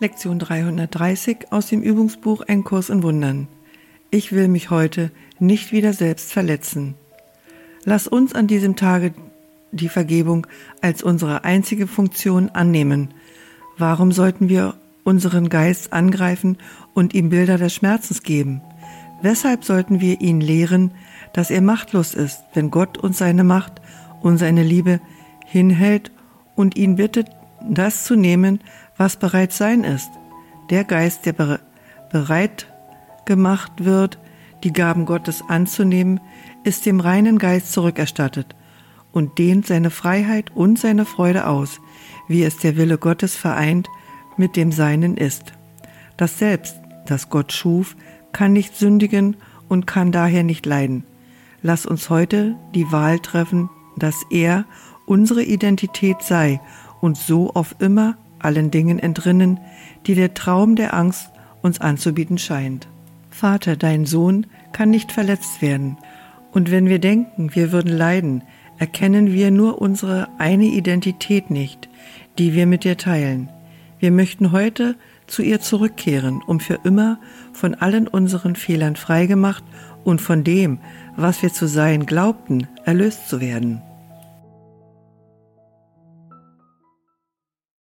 Lektion 330 aus dem Übungsbuch Ein Kurs in Wundern. Ich will mich heute nicht wieder selbst verletzen. Lass uns an diesem Tage die Vergebung als unsere einzige Funktion annehmen. Warum sollten wir unseren Geist angreifen und ihm Bilder des Schmerzens geben? Weshalb sollten wir ihn lehren, dass er machtlos ist, wenn Gott uns seine Macht und seine Liebe hinhält und ihn bittet, das zu nehmen, was bereits sein ist. Der Geist, der bereit gemacht wird, die Gaben Gottes anzunehmen, ist dem reinen Geist zurückerstattet und dehnt seine Freiheit und seine Freude aus, wie es der Wille Gottes vereint mit dem Seinen ist. Das Selbst, das Gott schuf, kann nicht sündigen und kann daher nicht leiden. Lass uns heute die Wahl treffen, dass er unsere Identität sei und so auf immer allen Dingen entrinnen, die der Traum der Angst uns anzubieten scheint. Vater, dein Sohn kann nicht verletzt werden, und wenn wir denken, wir würden leiden, erkennen wir nur unsere eine Identität nicht, die wir mit dir teilen. Wir möchten heute zu ihr zurückkehren, um für immer von allen unseren Fehlern freigemacht und von dem, was wir zu sein glaubten, erlöst zu werden.